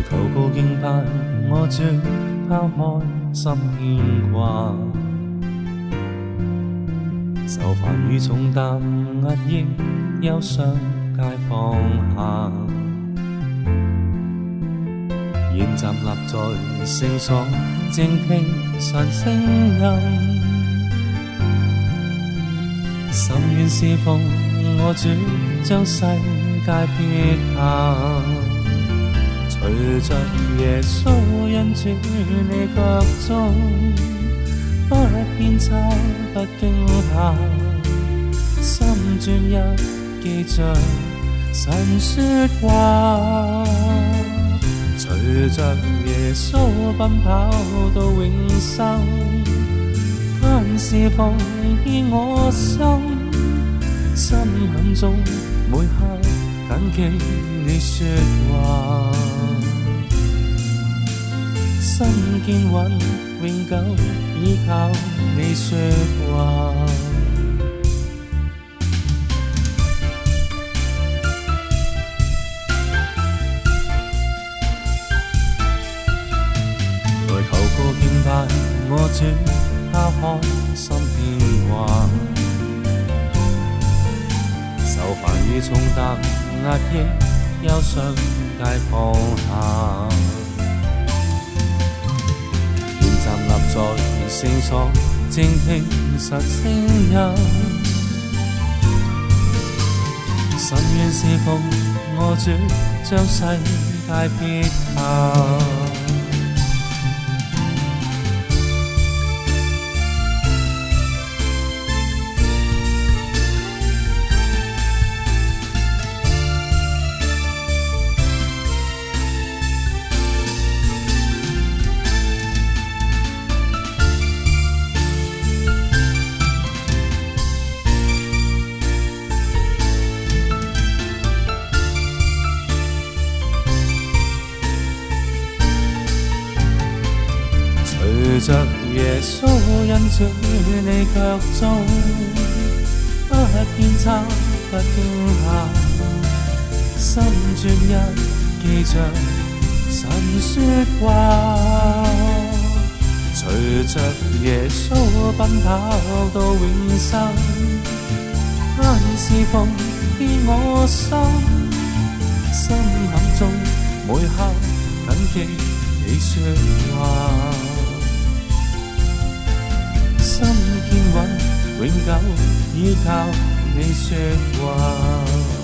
来求告敬拜，我主抛开心牵挂，受烦与重担压抑，忧伤皆放下，现站立在圣所，静听神声音。心愿侍奉我主，将世界撇下，随着耶稣印住你脚中，不偏差不惊怕，心专一记着神说话，随着耶稣奔跑到永生。是奉献我心，心坎中每刻谨记你说话，心坚稳永久依靠你说话。来求个敬拜我主。抛开心牵挂，受烦与重担压抑，忧伤皆放下。在圣所，静听实声音。心愿是否我主，将世界撇下。着耶稣恩主你脚中，不偏差不惊吓，心专一记着神说话。随着耶稣奔跑到永生，他是奉献我心，心坎中每刻谨记你说话。永久依靠你说话。